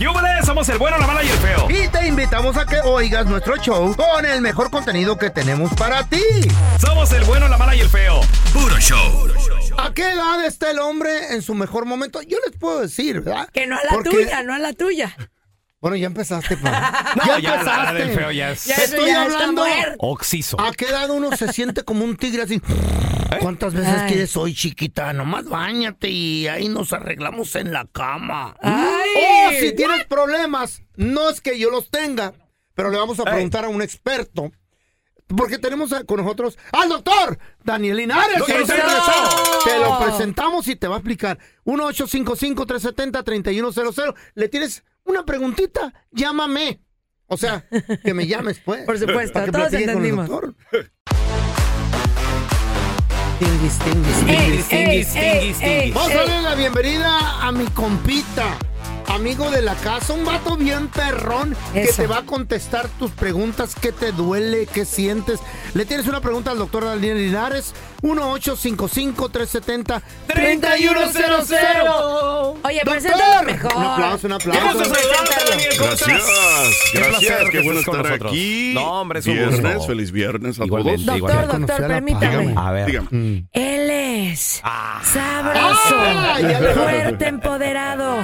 ¡Yúbales! Somos el bueno, la mala y el feo. Y te invitamos a que oigas nuestro show con el mejor contenido que tenemos para ti. Somos el bueno, la mala y el feo. Puro show. ¿A qué edad está el hombre en su mejor momento? Yo les puedo decir, ¿verdad? Que no a la Porque- tuya, no a la tuya. Bueno, ya empezaste, pa. No, ya ya la- empezaste. la del feo ya es- Ya estoy ya hablando. Oxiso. ¿A qué edad uno se siente como un tigre así? ¿Cuántas veces Ay. quieres hoy, chiquita? Nomás bañate y ahí nos arreglamos en la cama. Ay. O si tienes problemas, no es que yo los tenga, pero le vamos a preguntar a un experto. Porque tenemos a- con nosotros al doctor Daniel Linares. que regresado. Te lo presentamos y te va a explicar. 1-855-370-3100. ¿Le tienes una preguntita? Llámame. O sea, que me llames, pues. Por supuesto, para que todos platique con el entendimos. Tinguis, tinguis, ey, tinguis, ey, tinguis, ey, tinguis. Vamos a darle la bienvenida a mi compita, amigo de la casa, un vato bien perrón que te va a contestar tus preguntas, qué te duele, qué sientes. Le tienes una pregunta al doctor Daniel Linares, 1-855-370-3100. Oye, preséntalo mejor. Un aplauso, un ¡Qué gusto aplauso. saludarte, Daniel! ¿Cómo Gracias, gracias, placer qué que bueno estar nosotros. aquí. No, hombre, es un viernes, gusto. feliz viernes a Igualmente, todos. Doctor, doctor, permítame. A ver. Dígame. Él es Ah. sabroso, Ah, fuerte, empoderado.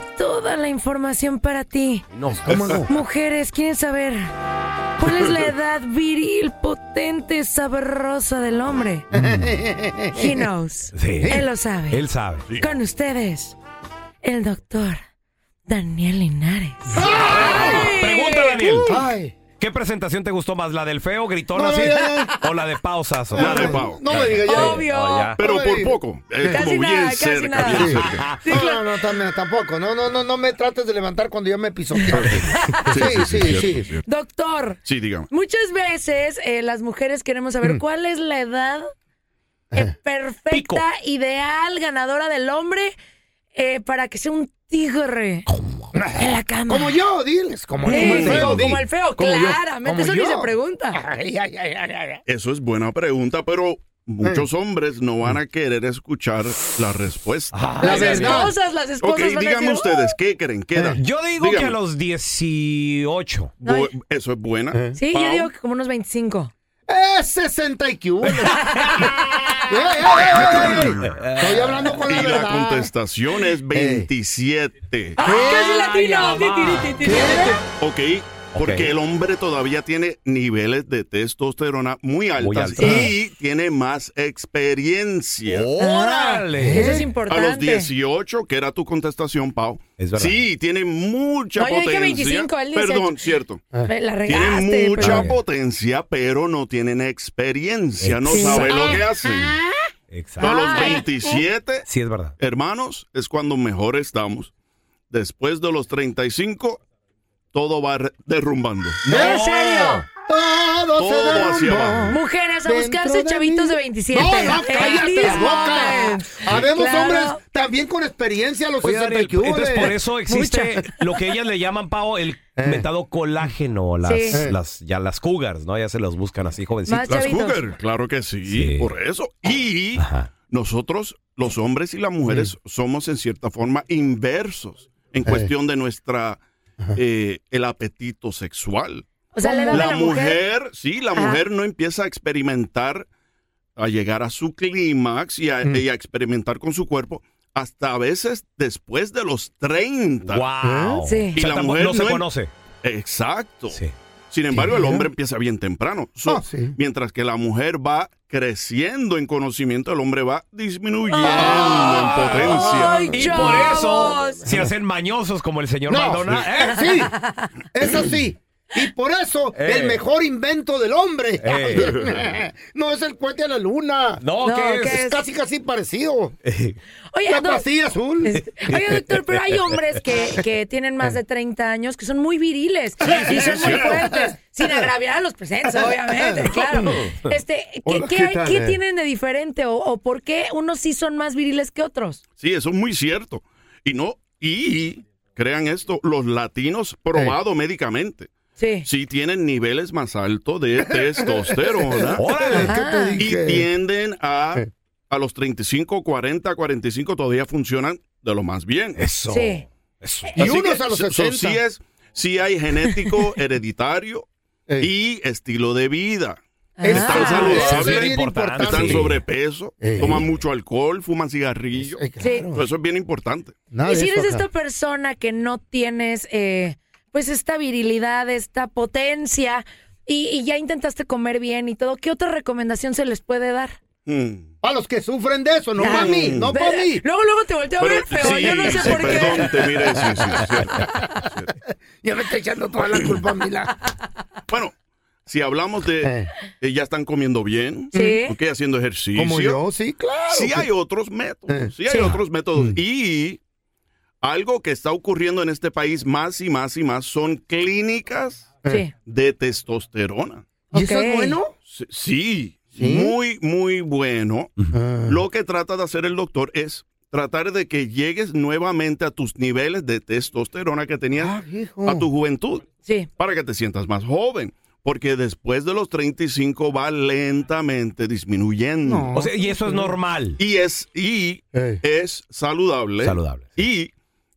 Tiene toda la información para ti. No, ¿Cómo no? Mujeres, ¿quieren saber cuál es la edad viril, potente, sabrosa del hombre? He knows. Sí. Él lo sabe. Él sabe. Con ustedes, el doctor Daniel Linares. Pregunta, Daniel. Ay, ¿Qué presentación te gustó más? ¿La del feo, gritón No, así? ya, ¿O la de pausas? La de Pau. no me digas ya. Obvio. Oh, ya. Pero por poco. Es Casi como bien nada, casi cerca, nada. bien Sí. cerca. No, no, no, también, tampoco. No, no, no, no me trates de levantar cuando ya me pisoteaste. Sí, sí, cierto, sí. cierto. Doctor, Sí, dígame. muchas veces eh, las mujeres queremos saber cuál es la edad eh, perfecta, Pico. ideal, ganadora del hombre eh, para que sea un tigre en la cama. Como yo, diles. Como, Eh, como el feo. como el feo, Como yo, claramente. como Eso ni yo. se pregunta. Ay, ay, ay, ay, ay. Eso es buena pregunta, pero muchos hombres no van a querer escuchar la respuesta. Ah, La Las esposas, las esposas ok, van a díganme decir, ustedes, ¿qué creen? ¿Qué edad? Yo digo que a los 18. Bu- Eso es buena. Eh. Sí, yo Pau. digo que como unos 25. Es 60 y Estoy hablando con la Y la contestación es 27. ¡Ah, casi latino! Ti, ti, ti, ti, ti. Ok, porque el hombre todavía tiene niveles de testosterona muy altas altas. y tiene más experiencia. ¡Órale! Eso es A importante. los 18, que era tu contestación, Pau. Es verdad. Sí, tiene mucha No, yo dije potencia. 25, él 18. Perdón, cierto. Me La Tienen regaste. mucha pero- potencia, pero no tienen experiencia. No saben lo que hacen. A Exacto. los Ay. 27, Sí, es verdad. hermanos, es cuando mejor estamos. Después de los 35, todo va derrumbando. ¿En serio? Todo, se Todo hacia derrumbó. abajo. Mujeres, a buscarse de chavitos mí. de 27. No, no, cállate la boca. moment. Habemos Claro. hombres también con experiencia a los Oye, 60 Daniel, que hubo, entonces eh. por eso existe lo que ellas le llaman, Pau, el mentado colágeno, las, Sí. las, ya las cougars, ¿no? Ya se los buscan así, jovencitos. Más Las chavitos. cougar, claro que sí, Sí. por eso. Y Ajá. nosotros, los hombres y las mujeres, somos en cierta forma inversos en Eh. cuestión de nuestra, eh, el apetito sexual. O sea, la edad de La la mujer. mujer, sí, la Ajá. mujer no empieza a experimentar, a llegar a su clímax y a, Mm. y a experimentar con su cuerpo hasta a veces después de los 30. Wow. Sí. Y O sea, la mujer no se no conoce. Exacto. Sí. Sin embargo, el hombre empieza bien temprano. So, Ah, sí. Mientras que la mujer va creciendo en conocimiento, el hombre va disminuyendo en potencia. ay, Y por eso se hacen mañosos como el señor No, Maldonado. ¿eh? sí, eso sí. Y por eso, Eh. el mejor invento del hombre Eh. no es el cohete a la luna. No, No, ¿qué ¿qué es? Es casi, casi parecido. Oye, La pastilla azul. Oye, doctor, pero hay hombres que, que tienen más de 30 años que son muy viriles y son muy fuertes, sin agraviar a los presentes, obviamente, claro. Este, ¿qué, Hola, qué ¿qué hay- tal, qué eh? tienen de diferente o, o por qué unos sí son más viriles que otros? Sí, eso es muy cierto. Y no, y crean esto, los latinos probado médicamente, Sí. sí tienen niveles más altos de testosterona Órale. ¿Qué te y tienden a, a los 35, 40, 45 todavía funcionan de lo más bien. Eso. Sí. Eso. Y Así unos que, a los so- so 60. sí, es, sí hay genético, hereditario y estilo de vida. Ah, Están eso saludables, es importante. están Sí. sobrepeso, toman mucho alcohol, fuman cigarrillos. Eh, claro. Eso es bien importante. Nada Y si eres acá. esta persona que no tienes, eh, pues, esta virilidad, esta potencia, y, y ya intentaste comer bien y todo, ¿qué otra recomendación se les puede dar? Hmm. A los que sufren de eso, no para mí, no para mí. Luego, luego te volteo a ver feo, sí, yo no sé sí, por qué. perdón, te miré, sí. Ya me está echando toda la culpa a mí. La... Bueno, si hablamos de Eh. ya están comiendo bien, Sí. ok, haciendo ejercicio. Como yo, sí, claro. Sí que- hay otros métodos, Eh. sí hay Sí. otros métodos. Mm. Y algo que está ocurriendo en este país más y más y más son clínicas Sí. de testosterona. ¿Y eso es bueno? Sí, sí, ¿Sí? muy, muy bueno. Ah. Lo que trata de hacer el doctor es tratar de que llegues nuevamente a tus niveles de testosterona que tenías Ah, a tu juventud, Sí. para que te sientas más joven. Porque después de los 35 va lentamente disminuyendo. No. O sea, y eso es normal. Y es, y es saludable. Saludable. Y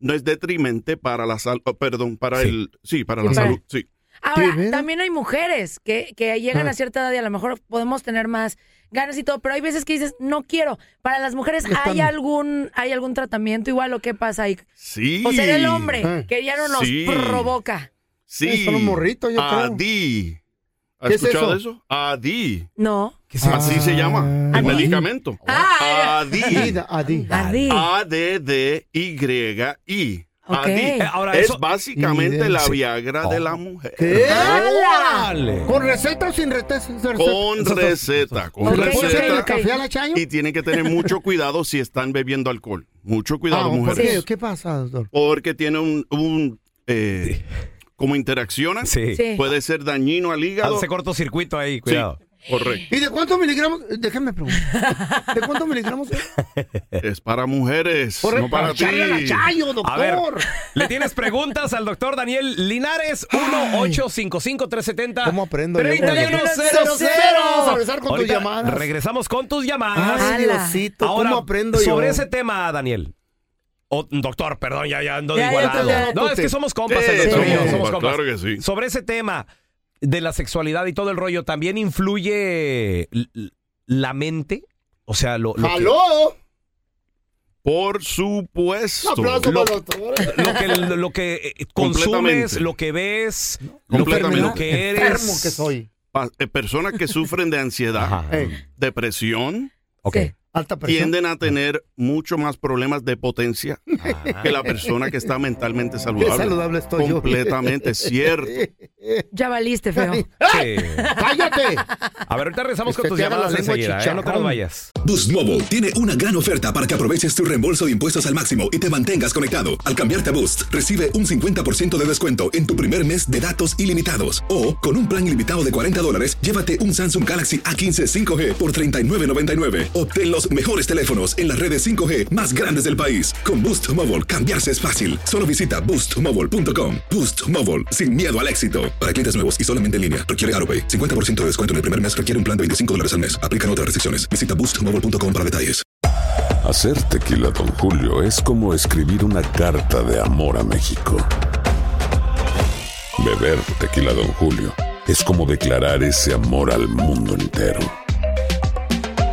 no es detrimente para la salud, perdón, para Sí. el, sí, para la para- salud, sí. Ahora, también hay mujeres que, que llegan Ah. a cierta edad y a lo mejor podemos tener más ganas y todo, pero hay veces que dices, no quiero. Para las mujeres, Están- ¿hay algún, ¿hay algún tratamiento igual o qué pasa ahí? Sí. O ser el hombre, Ah. que ya no nos Sí. provoca. Sí. Son los morritos, yo creo. ADI. ¿Has ¿Qué es escuchado eso? eso? ADI. No. Así se llama el medicamento. Ah, ADI. Adi. Adi. A-D-D-Y. Ok. ADI. Eh, ahora, es eso- básicamente la Sí. Viagra de la mujer. ¿Qué? ¡Órale! ¿Con receta o sin receta? Con receta, con ¿Se le Ok, puede echar receta. el café a la chayo? Y tienen que tener mucho cuidado si están bebiendo alcohol. Mucho cuidado, Ah, ¿por mujeres. qué? ¿Qué pasa, doctor? Porque tiene un, un eh, como interaccionan, Sí. Sí. puede ser dañino al hígado. Hace cortocircuito ahí, cuidado. Correcto. ¿Y de cuántos miligramos? Déjame preguntar. ¿De cuántos miligramos? es? Es para mujeres, Corre, no para ti. echarle a la chayo, doctor. A ver, ¿le tienes preguntas al doctor Daniel Linares? 1-855-370. ¿Cómo aprendo yo? 3100. Vamos a regresar con tus Ahorita llamadas. Regresamos con tus llamadas. Ay. Diosito, Ahora, ¿cómo aprendo yo? sobre ese tema, Daniel. O- doctor, perdón, ya, ya ando Ya, ya, igualado. ya, ya, no, es que somos compas, Sí, el doctor y yo, somos somos compas, compas. claro que sí. Sobre ese tema de la sexualidad y todo el rollo, ¿también influye la mente? O sea, lo, lo que, ¡Aló! Por Un supuesto. aplauso Lo- para el doctor. lo que, lo que eh, consumes, lo que ves, lo que, lo que eres. Enfermo que soy. Eh, personas que sufren de ansiedad, Ajá. Depresión, Ok. Alta tienden a tener mucho más problemas de potencia que la persona que está mentalmente Qué saludable. saludable estoy yo. Completamente cierto. Ya valiste, feo. Sí. ¡Cállate! A ver, ahorita regresamos Que con tus llamadas enseguida, ¿eh? No te nos vayas. Boost Mobile tiene una gran oferta para que aproveches tu reembolso de impuestos al máximo y te mantengas conectado. Al cambiarte a Boost, recibe un 50% de descuento en tu primer mes de datos ilimitados. O, con un plan ilimitado de 40 dólares, llévate un Samsung Galaxy A15 5G por $39.99. Obtén los mejores teléfonos en las redes 5G más grandes del país. Con Boost Mobile, cambiarse es fácil. Solo visita boostmobile.com. Boost Mobile, sin miedo al éxito. Para clientes nuevos y solamente en línea, requiere AroPay. 50% de descuento en el primer mes requiere un plan de 25 dólares al mes. Aplican otras restricciones. Visita boostmobile.com para detalles. Hacer tequila, Don Julio, es como escribir una carta de amor a México. Beber tequila, Don Julio, es como declarar ese amor al mundo entero.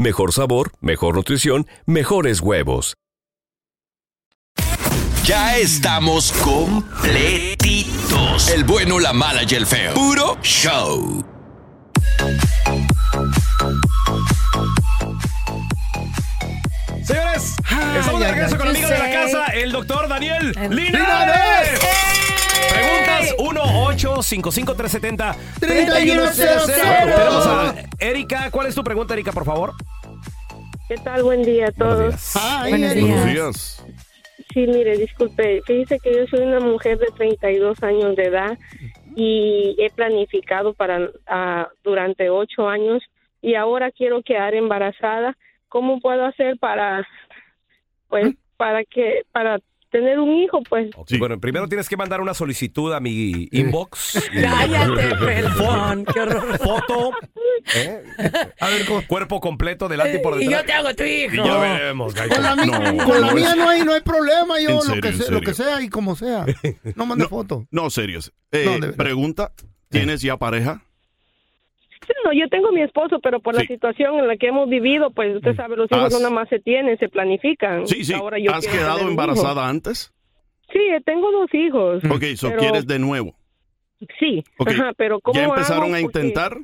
Mejor sabor, mejor nutrición, mejores huevos. Ya estamos completitos. El bueno, la mala y el feo. Puro show. Señores, estamos de regreso ay, con el yo amigo de la casa, el doctor Daniel Linares. Linares. Preguntas 1-855-370. 3100. Tenemos a Erika. ¿Cuál es tu pregunta, Erika, por favor? ¿Qué tal? Buen día a Buenos todos. días. Ay, Buenos días. Buenos días. Sí, mire, disculpe. Fíjese que yo soy una mujer de 32 años de edad y he planificado para ah, durante ocho años y ahora quiero quedar embarazada. ¿Cómo puedo hacer para, pues, para que, para tener un hijo? Pues, Bueno, primero tienes que mandar una solicitud a mi inbox. Cállate. Qué horror. Foto. ¿eh? A ver, con, Cuerpo completo, delante y por Y detrás. yo te hago tu hijo. Y ya veremos, con la, mi- No, con la no mía no hay, no hay problema, yo lo, que sea, lo que sea y como sea. No mande No. foto. No, serios. Eh, pregunta, ¿tienes ya pareja? No, yo tengo mi esposo, pero por la situación en la que hemos vivido, pues usted sabe, los hijos Has- no nada más se tienen, se planifican. Sí, sí. Ahora yo ¿Has quedado embarazada antes? Sí, tengo dos hijos. Ok, so Pero- quieres de nuevo. Sí, Ok, ajá, pero ¿cómo ¿Ya empezaron hago? a Porque- intentar?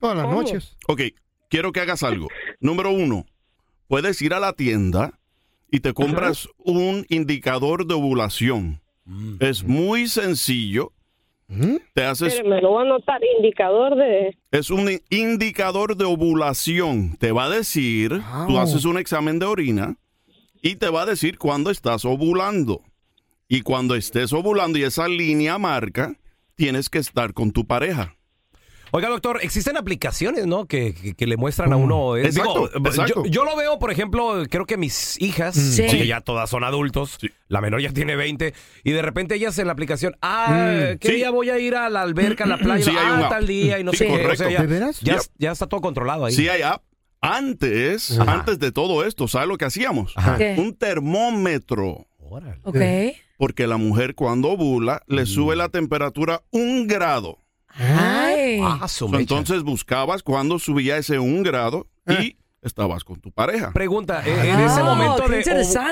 Todas las ¿Cómo? noches. Ok, quiero que hagas algo. Número uno, puedes ir a la tienda y te compras un indicador de ovulación. Es muy sencillo. Te haces, Espéreme, lo voy a anotar, indicador de... es un indicador de ovulación. Te va a decir, tú Wow. haces un examen de orina y te va a decir cuándo estás ovulando. Y cuando estés ovulando y esa línea marca, tienes que estar con tu pareja. Oiga, doctor, existen aplicaciones, ¿no? Que, que- que le muestran a uno. eh, Exacto, digo, exacto. Yo, yo lo veo, por ejemplo, creo que mis hijas, Sí. porque ya todas son adultos, Sí. la menor ya tiene 20, y de repente ellas en la aplicación, ah, que Sí. ya voy a ir a la alberca, a la playa, Sí, hay ah, tal día, y no Sí, sé qué. O correcto. sea, ya, ¿De veras? ya, está todo controlado ahí. Sí hay app. Antes, Ajá. antes de todo esto, ¿sabes lo que hacíamos? Ajá. ¿Qué? Un termómetro. Órale. Ok. Porque la mujer cuando ovula le sube la temperatura un grado. Ah, So, entonces buscabas cuando subía ese un grado y estabas con tu pareja. Pregunta, eh, en Ah, ese momento de,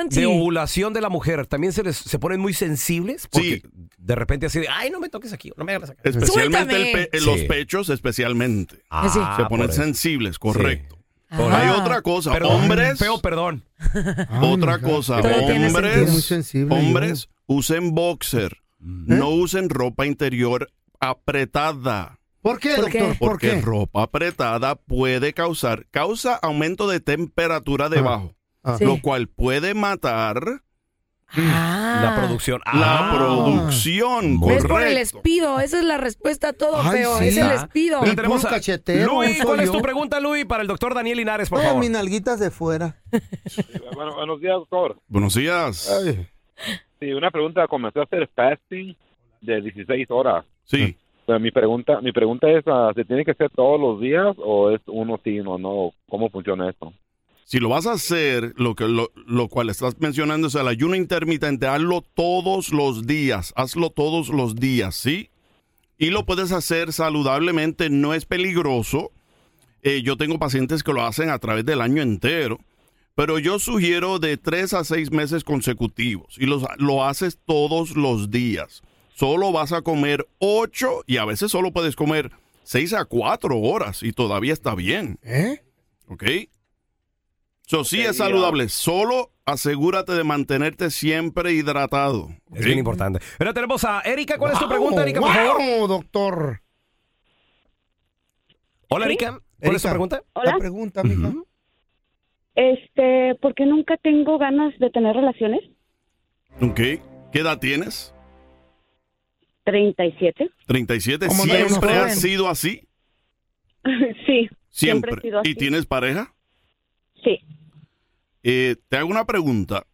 de ovulación de la mujer, ¿también se les se ponen muy sensibles? Porque Sí. de repente así de, ay, no me toques aquí, no me agarres acá. Especialmente el los pechos, especialmente. Ah, Sí. Se ponen sensibles, correcto. Por Ah. Hay otra cosa, Perdón, hombres. Feo, perdón. Otra cosa, hombres. Hombres usen boxer. No usen ropa interior apretada. ¿Por qué, ¿Por qué? doctor? ¿Por Porque qué? ropa apretada puede causar, causa aumento de temperatura debajo, Ah. Lo cual puede matar Ah. La producción. la Ah. producción. Muy ¿Ves por el Correcto. espido? Esa es la respuesta a todo, Ay, feo. sí. Es el Ah. espido. El tenemos a- cachetero, Luis, ¿cuál es tu pregunta, Luis, para el doctor Daniel Linares, por favor? mis nalguitas de fuera. Bueno, buenos días, doctor. Buenos días. Ay. Sí, una pregunta. Comencé a hacer fasting de 16 horas. Sí. Mi pregunta, mi pregunta es, ah, ¿se tiene que hacer todos los días o es uno sí, uno no? ¿Cómo funciona esto? Si lo vas a hacer, lo, que, lo, lo cual estás mencionando es el ayuno intermitente, hazlo todos los días, hazlo todos los días, ¿sí? Y lo puedes hacer saludablemente, no es peligroso. Eh, yo tengo pacientes que lo hacen a través del año entero, pero yo sugiero de tres a seis meses consecutivos y los, lo haces todos los días. Solo vas a comer ocho y a veces solo puedes comer seis a cuatro horas y todavía está bien. ¿Eh? ¿Ok? So, sí Ok, es saludable, solo asegúrate de mantenerte siempre hidratado. Es bien importante. Pero tenemos a Erika. ¿Cuál es tu pregunta, Erika, por wow, favor? doctor. Hola, Erika. ¿Cuál es tu Erika. pregunta? La pregunta, mija. Este, ¿por qué nunca tengo ganas de tener relaciones? ¿Ok? ¿Qué edad tienes? 37. 37. ¿Cómo andamos, ¿Siempre has sido así? sí, Siempre. siempre he sido así. ¿Y tienes pareja? Sí. Eh, te hago una pregunta.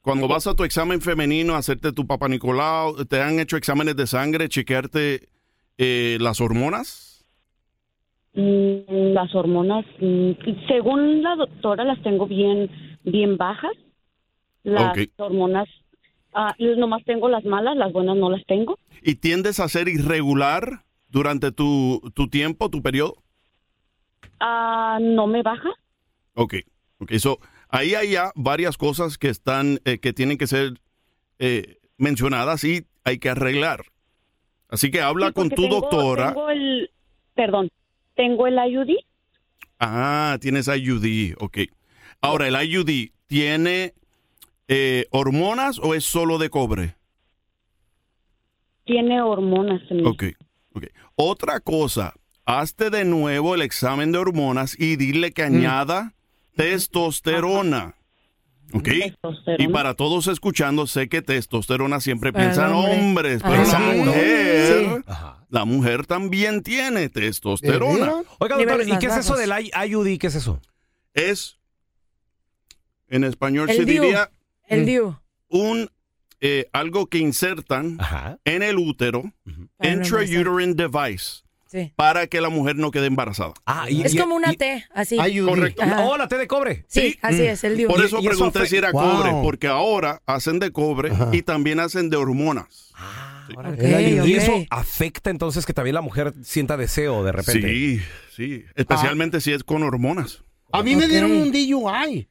Cuando vas a tu examen femenino a hacerte tu papá Nicolau, ¿te han hecho exámenes de sangre, chequearte eh, las hormonas? Mm, las hormonas, mm, según la doctora, las tengo bien, bien bajas. Las hormonas, ah, nomás tengo las malas, las buenas no las tengo. ¿Y tiendes a ser irregular durante tu, tu tiempo, tu periodo? Ah, no me baja. Ok, ok. So, ahí hay ya varias cosas que están, eh, que tienen que ser eh, mencionadas y hay que arreglar. Así que habla Sí, con tu tengo- doctora. Tengo el, perdón, tengo el IUD. Ah, tienes IUD, ok. Ahora, ¿el IUD tiene eh, hormonas o es solo de cobre? Tiene hormonas en mí. Ok, ok. Otra cosa, hazte de nuevo el examen de hormonas y dile que añada testosterona. ¿Ok? Testosterona. Y para todos escuchando, sé que testosterona siempre Para piensan hombre. hombres, pero la Exacto. mujer, Sí. la mujer también tiene testosterona. Oiga, doctor, ¿y qué es eso del IUD? ¿Qué es eso? Es, en español El se DIU. diría El DIU. un eh, algo que insertan en el útero, Para no intrauterine device, Sí. para que la mujer no quede embarazada. Ah, Es como una T, así. Correcto. Ajá. Oh, la T de cobre. Sí, así es, el DIU. Por eso Y- y eso pregunté si era Wow. cobre, porque ahora hacen de cobre y también hacen de hormonas. El IUD. ¿Y ok. eso afecta entonces que también la mujer sienta deseo de repente? Sí, sí, especialmente si es con hormonas. A mí me dieron un DUI.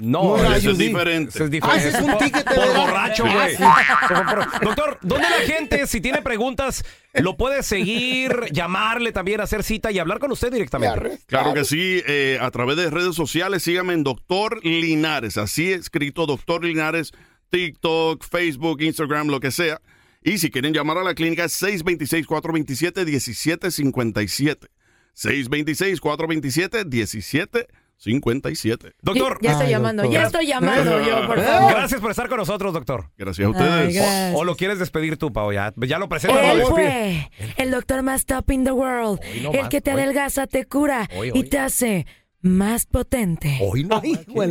No, eso es diferente. Eso es Ah, diferente. es un ticket de Por borracho, güey. Doctor, ¿dónde la gente, si tiene preguntas, lo puede seguir, llamarle también, hacer cita y hablar con usted directamente? Claro que sí, eh, a través de redes sociales, síganme en Doctor Linares, así escrito Doctor Linares, TikTok, Facebook, Instagram, lo que sea. Y si quieren llamar a la clínica, es 626-427-1757. 626-427-1757. Doctor. Ya estoy Ay, llamando, doctor. ya estoy llamando yo, por favor. Gracias por estar con nosotros, doctor. Gracias a ustedes. gracias. O, o lo quieres despedir tú, Pau, ya, ya lo presento. Él fue el doctor más top in the world. no el más, que te hoy. adelgaza, te cura Hoy, y te hace más potente. Hoy no.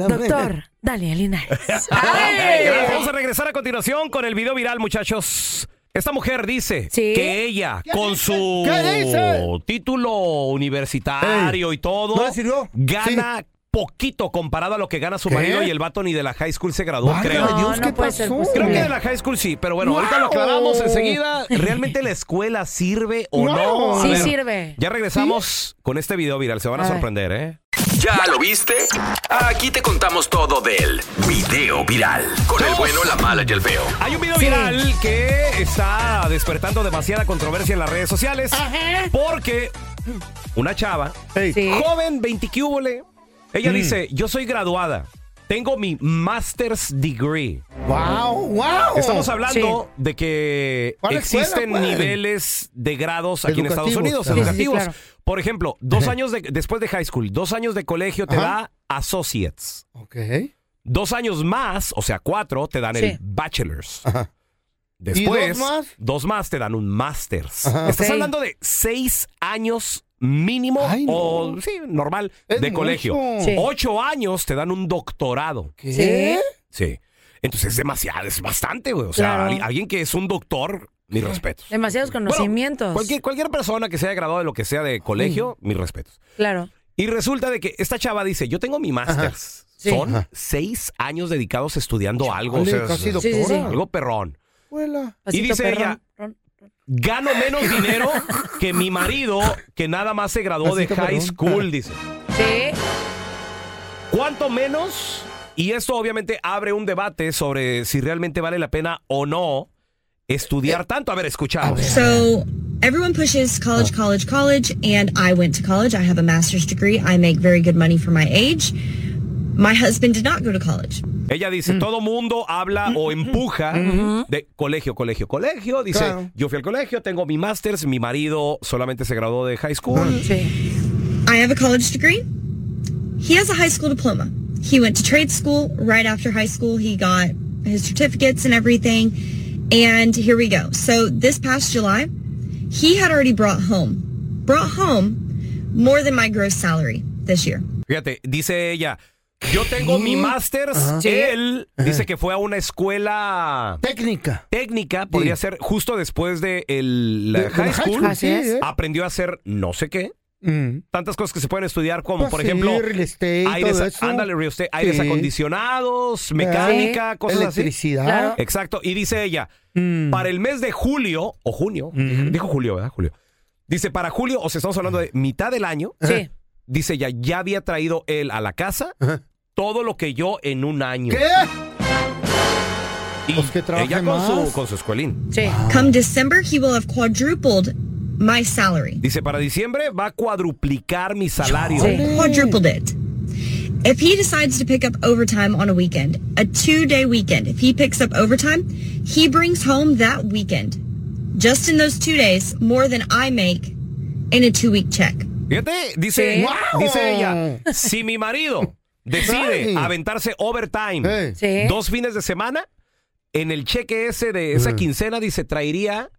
Doctor Daniel Linares. Vamos a regresar a continuación con el video viral, muchachos. Esta mujer dice que ella, con su título universitario y todo, ¿No le sirvió? gana poquito comparado a lo que gana su ¿Qué? marido y el vato ni de la high school se graduó, Válgame creo. Dios, No, ¿qué no puede ser pasó? posible. Creo que de la high school sí, pero bueno, ahorita lo aclaramos enseguida. ¿Realmente la escuela sirve o no? Sí ver, sirve. Ya regresamos con este video viral, se van a, A sorprender, ¿eh? ¿Ya lo viste? Aquí te contamos todo del video viral. Con el bueno, la mala y el feo. Hay un video Sí. viral que está despertando demasiada controversia en las redes sociales porque una chava, Sí. joven, 20 cúbole, ella dice, yo soy graduada, tengo mi master's degree. Wow, wow. Estamos hablando de que ¿Cuál escuela, existen pues? niveles de grados aquí en Estados. Unidos, Sí, sí, sí, educativos. claro. Por ejemplo, dos años de- después de high school, dos años de colegio te Ajá. da associates. Ok. Dos años más, o sea, cuatro, te dan Sí. el bachelor's. Ajá. Después, ¿Y dos más? dos más te dan un master's. Estás hablando de seis años mínimo Ay, no. o sí, normal Es de mucho. colegio. Sí. Ocho años te dan un doctorado. ¿Qué? Sí. Entonces es demasiado, es bastante, güey. O sea, Claro. alguien que es un doctor mis respetos. Demasiados conocimientos. Cualquier, cualquier persona que se haya graduado de lo que sea de colegio, mis respetos. Claro. Y resulta de que esta chava dice, yo tengo mi máster. Sí. Son Ajá. seis años dedicados estudiando algo. o sea, casi es- doctora. Sí, sí, sí. Algo perrón. Abuela. Y Pasito dice perrón. ella, gano menos dinero que mi marido que nada más se graduó de Pasito high school, dice. Sí. ¿Cuánto menos? Y esto obviamente abre un debate sobre si realmente vale la pena o no estudiar tanto. A ver, escuchamos. So everyone pushes college, college, college, and I went to college. I have a master's degree. I make very good money for my age. My husband did not go to college. Ella dice, Mm. todo mundo habla o empuja de colegio, colegio, colegio. Dice, Claro. yo fui al colegio, tengo mi máster, mi marido solamente se graduó de high school. I have a college degree. He has a high school diploma. He went to trade school right after high school. He got his certificates and everything. And here we go. So this past July, he had already brought home, brought home more than my gross salary this year. Fíjate, dice ella, yo tengo mi máster, Ajá. él dice que fue a una escuela técnica. Técnica, podría ser justo después de el, la De- de high la high school. school, Así sí, es. ¿eh? Aprendió a hacer no sé qué. Tantas cosas que se pueden estudiar como, Pues por sí, ejemplo, real estate, aires, todo eso. ándale, real estate, aires Sí. acondicionados, mecánica, Sí. cosas Electricidad. así. Claro. Exacto. Y dice ella, para el mes de julio, o junio, dijo julio, ¿verdad? Julio. Dice, para julio, o sea, estamos hablando de mitad del año. Sí. Dice ella, ya había traído él a la casa todo lo que yo en un año. ¿Qué? Y Pues que ella con su, con su escuelín. Come December, he will have quadrupled my salary. Dice, para diciembre va a cuadruplicar mi salario. Quadrupled it. If he decides to pick up overtime on a weekend, a two day weekend, if he picks up overtime, he brings home that weekend, just in those two days, more than I make in a two week check. Fíjate, dice, Sí. dice ella, si mi marido decide Ay. aventarse overtime Sí. dos fines de semana, en el cheque ese de esa quincena, dice, traería...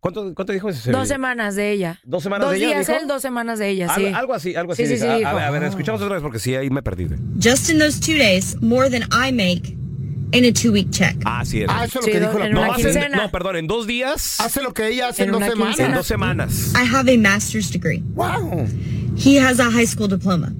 ¿Cuánto, cuánto dijo ese? Dos semanas de ella. ¿Dos semanas dos de ella, días dijo? él, dos semanas de ella, Algo, sí. algo así, algo así. Sí, sí, dice. sí, a, a dijo. ver, a ver, escuchamos otra vez porque sí, ahí me perdí. Just in those two days, more than I make in a two week check. Ah, sí. era. Ah, eso es lo que dijo la no, persona. hace- no, perdón, en dos días. Hace lo que ella hace en, En dos una semanas. En dos semanas. I have a master's degree. Wow. He has a high school diploma.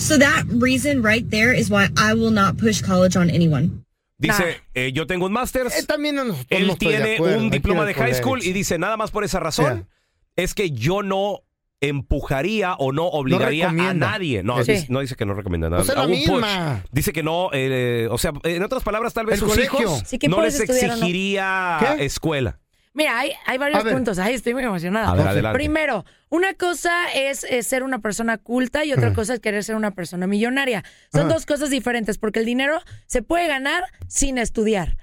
So that reason right there is why I will not push college on anyone. Dice, eh, yo tengo un máster. también no, Él no de tiene acuerdo. Un diploma de high school y dice, nada más por esa razón, es que yo no empujaría o no obligaría a nadie. No, Sí. dice, no dice que no recomienda nada. Pues A un. Dice que no, eh, o sea, en otras palabras, tal vez sus colegio. hijos Sí, no les estudiar exigiría ¿Qué? escuela. Mira, hay, hay varios A puntos. Ay, estoy muy emocionada. A ver, adelante. Primero, una cosa es, ser una persona culta y otra cosa es querer ser una persona millonaria. Son Ajá. dos cosas diferentes porque el dinero se puede ganar sin estudiar.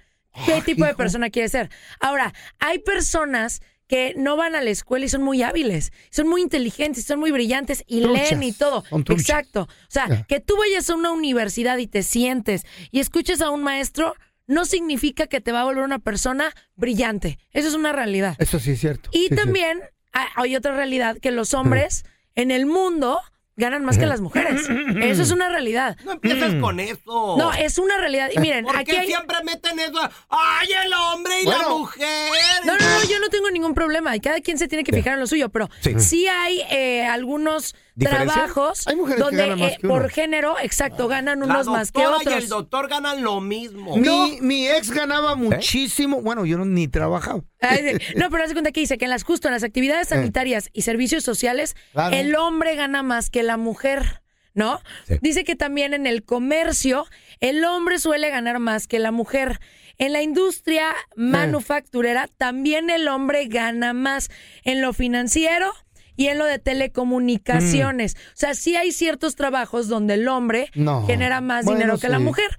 ¿Qué tipo de persona quiere ser? Ahora, hay personas que no van a la escuela y son muy hábiles, son muy inteligentes, son muy brillantes y Truchas. leen y todo. Exacto. O sea, que tú vayas a una universidad y te sientes y escuches a un maestro no significa que te va a volver una persona brillante. Eso es una realidad. Eso sí es cierto. Y Sí, también ha- hay otra realidad que los hombres en el mundo ganan más que las mujeres. Eso es una realidad. No empieces con eso. No, es una realidad. Y miren, ¿Por aquí qué hay... siempre meten eso? ¡Ay, el hombre y la mujer! No, no, no, yo no tengo ningún problema. Y cada quien se tiene que fijar en lo suyo, pero Sí. sí, hay eh, algunos ¿Diferencia? trabajos Hay mujeres que donde ganan más eh, que uno. por género, exacto, ganan La unos más que doctora y otros. el doctor ganan lo mismo. Mi, mi ex ganaba muchísimo. Bueno, yo no, ni trabajaba. Ay. No, pero haz de cuenta que dice que en las justo en las actividades sanitarias y servicios sociales, Claro. el hombre gana más que la mujer, ¿no? Dice que también en el comercio, el hombre suele ganar más que la mujer. En la industria manufacturera, también el hombre gana más. En lo financiero y en lo de telecomunicaciones. O sea, sí hay ciertos trabajos donde el hombre No. genera más Bueno, dinero que la mujer.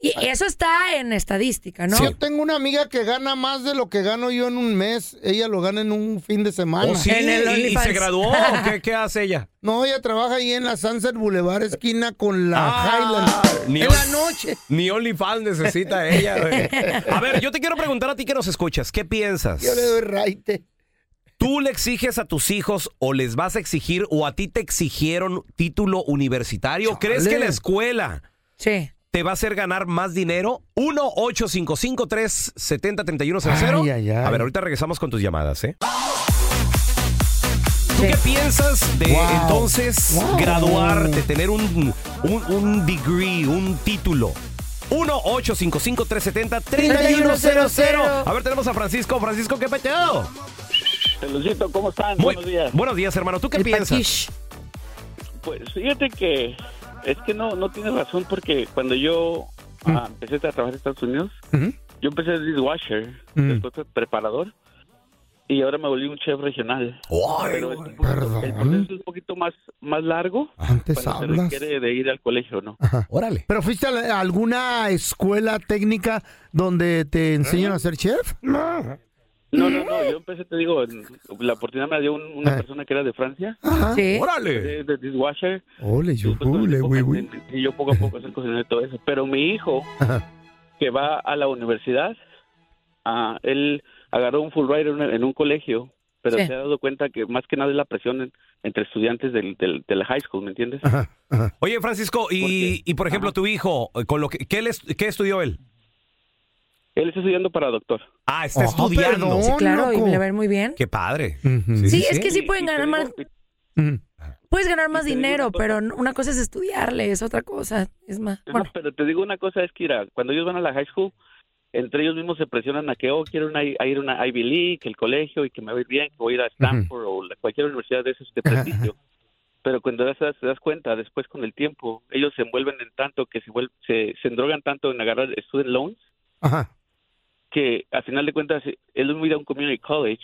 Y eso está en estadística, ¿no? Yo tengo una amiga que gana más de lo que gano yo en un mes. Ella lo gana en un fin de semana. ¿Oh, sí? ¿Y- y se graduó? ¿O qué, qué hace ella? No, ella trabaja ahí en la Sunset Boulevard, esquina con la Ah, Highland. ni en la noche. Ni OnlyFans necesita ella. güey. A ver, yo te quiero preguntar a ti que nos escuchas, ¿qué piensas? Yo le doy raite. ¿Tú le exiges a tus hijos o les vas a exigir o a ti te exigieron título universitario? ¿Crees que la escuela Sí. te va a hacer ganar más dinero? 1-855-370-3100. Ay, ay, ay. A ver, ahorita regresamos con tus llamadas, ¿eh? ¿Tú qué piensas de Wow. entonces Wow. graduar, de tener un, un, un degree, un título? 1-855-370-3100. A ver, tenemos a Francisco. Francisco, ¿qué peteo? Pelucito, ¿cómo están? Muy- Buenos días. Buenos días, hermano. ¿Tú qué piensas? Pues fíjate que es que no, no tienes razón porque cuando yo ah, empecé a trabajar en Estados Unidos, yo empecé de dishwasher, después fui preparador y ahora me volví un chef regional. Pero es un poquito- el proceso es un poquito más, más largo Antes cuando se hablas. requiere de ir al colegio, ¿no? Órale. ¿Pero fuiste a alguna escuela técnica donde te enseñan a ser chef? No, no, no, yo empecé, te digo, en- la oportunidad me la dio un- una persona que era de Francia. Sí. Órale. De, de dishwasher. Ole, güey, güey. Y yo poco a poco hacer cocinero y todo eso. Pero mi hijo, que va a la universidad, ah, él agarró un full ride en, un- en un colegio, pero Sí. se ha dado cuenta que más que nada es la presión en- entre estudiantes del, del, de la high school, ¿me entiendes? Oye, Francisco, y, y por ejemplo, tu hijo, con lo que, ¿qué, le est- qué estudió él? Él está estudiando para doctor. Ah, está estudiando. Sí, claro, y le va a ir muy bien. Qué padre. Sí, es que sí pueden ganar más. Puedes ganar más dinero, pero una cosa es estudiarle, es otra cosa. Es más. No, pero te digo una cosa, es que mira, cuando ellos van a la high school, entre ellos mismos se presionan a que, oh, quiero una, a ir a una Ivy League, que el colegio, y que me va a ir bien, que voy a ir a Stanford o cualquier universidad de esos de prestigio. Pero cuando das- te das cuenta, después con el tiempo, ellos se envuelven en tanto que se, se, se endrogan tanto en agarrar student loans, Ajá. Que al final de cuentas, él es ir a un community college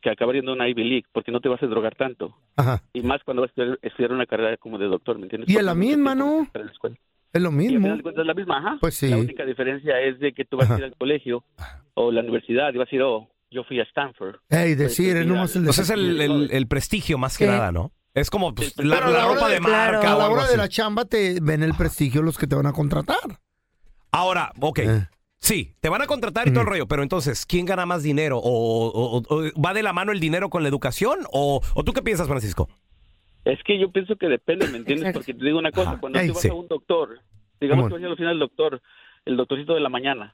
que acaba yendo a una Ivy League, porque no te vas a drogar tanto. Ajá. Y más cuando vas a estudiar, estudiar una carrera como de doctor, ¿me entiendes? Y es la misma, ¿no? para la escuela. Es lo Y al mismo. final de cuentas es la misma, ajá. Pues sí. La única diferencia es de que tú vas a ir al colegio o la universidad y vas a decir, oh, yo fui a Stanford. Ey, decir, es nomás el Pues es el, el- el prestigio más que Sí. nada, ¿no? Es como pues, la, a la la ropa de, marca A o la hora de la chamba te ven el prestigio los que te van a contratar. Ahora, ok. Eh. Sí, te van a contratar y todo el rollo, pero entonces, ¿quién gana más dinero? ¿O, o- o- o va de la mano el dinero con la educación? ¿O, o tú qué piensas, Francisco? Es que yo pienso que depende, ¿me entiendes? Porque te digo una cosa, cuando Ey, tú vas sí. a un doctor, digamos que vas al final del doctor, el doctorcito de la mañana,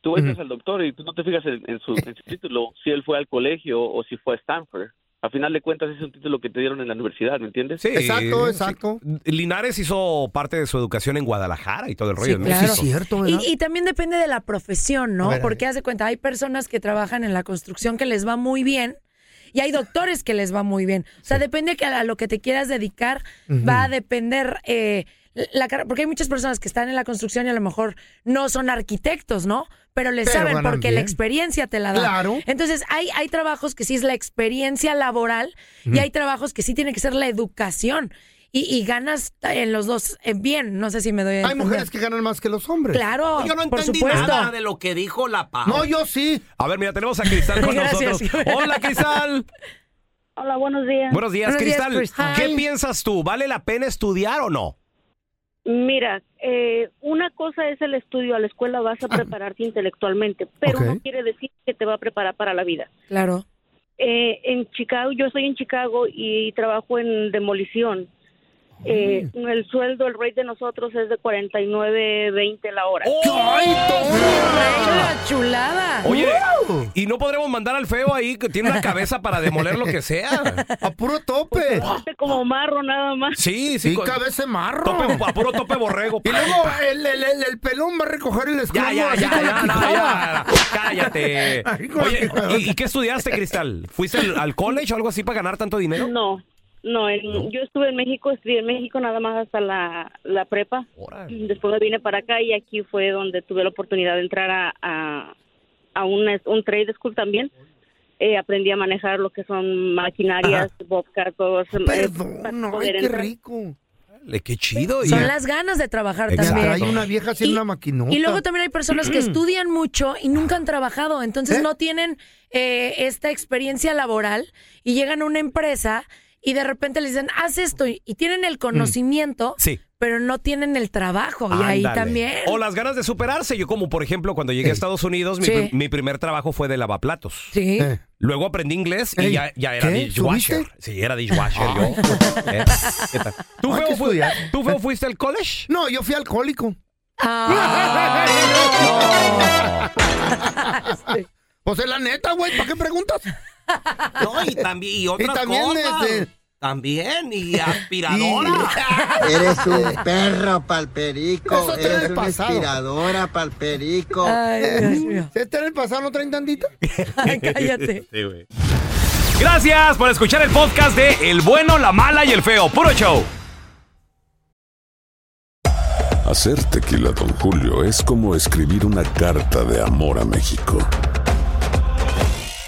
tú entras al doctor y tú no te fijas en, en su, en su título, si él fue al colegio o si fue a Stanford. A final de cuentas es un título que te dieron en la universidad, ¿me entiendes? Sí, sí. Linares hizo parte de su educación en Guadalajara y todo el rollo. Sí, ¿no? claro. Y, y también depende de la profesión, ¿no? Ver, Porque haz de cuenta, hay personas que trabajan en la construcción que les va muy bien y hay doctores que les va muy bien. O sea, depende que a lo que te quieras dedicar, va a depender. eh, la, porque hay muchas personas que están en la construcción y a lo mejor no son arquitectos, ¿no? Pero le saben porque la experiencia te la da. Claro. Entonces, hay, hay trabajos que sí es la experiencia laboral y hay trabajos que sí tiene que ser la educación. Y, y ganas en los dos eh, bien. No sé si me doy a Hay mujeres que ganan más que los hombres. Claro, Yo no por entendí supuesto. nada de lo que dijo la Pau. No, yo sí. A ver, mira, tenemos a Cristal con Gracias. nosotros. Hola, Cristal. Hola, buenos días. Buenos días, Buenos días, Cristal. ¿Qué Hi. piensas tú? ¿Vale la pena estudiar o no? Mira, eh, una cosa es el estudio, a la escuela vas a prepararte intelectualmente, pero no quiere decir que te va a preparar para la vida. Claro. Eh, en Chicago, yo estoy en Chicago y trabajo en demolición. Eh, el sueldo, el rate de nosotros es de 49.20 la hora. ¡La chulada! Oye, ¿y no podremos mandar al feo ahí que tiene una cabeza para demoler lo que sea? A puro tope. como marro nada más. Sí, sí. Con- cabeza de marro. Tope- a puro tope borrego. Y luego el, el- el- el pelón va a recoger el esclavo Ya, ya, ya, ya, no, ya, cállate. Oye. ¿y, y qué estudiaste, Cristal? ¿Fuiste al, al college o algo así para ganar tanto dinero? No, no, en- yo estuve en México, estudié en México nada más hasta la, la prepa. Después me vine para acá y aquí fue donde tuve la oportunidad de entrar a, a, a una- un trade school también. Eh, aprendí a manejar lo que son maquinarias, bobcat, todo eso. eh, para No, ay, qué entrar. rico. Le, qué chido. Son las ganas de trabajar también. trae una vieja haciendo una maquinota. Y luego también hay personas que estudian mucho y nunca han trabajado, entonces no tienen eh, esta experiencia laboral y llegan a una empresa y de repente les dicen, haz esto y tienen el conocimiento, Sí. pero no tienen el trabajo. Y ahí también. O las ganas de superarse. Yo como, por ejemplo, cuando llegué a Estados Unidos, mi, Sí. pr- mi primer trabajo fue de lavaplatos. Sí. Luego aprendí inglés y ya, ya era ¿qué? dishwasher. ¿Subiste? Sí, era dishwasher yo. ¿Eh? ¿Qué tal? ¿Tú, feo, que. ¿Tú, feo, fuiste al college? No, yo fui alcohólico. Pues es la neta, güey, ¿para qué preguntas? No, y también, y otras también, cosas. este- También, y aspiradora. Eres un perro palperico, eres una pasado. aspiradora palperico. ¿Se está en el pasado no traen tantito? Cállate. Sí, güey. Gracias por escuchar el podcast de El bueno, la mala y el feo. Puro show. Hacer tequila, Don Julio, es como escribir una carta de amor a México.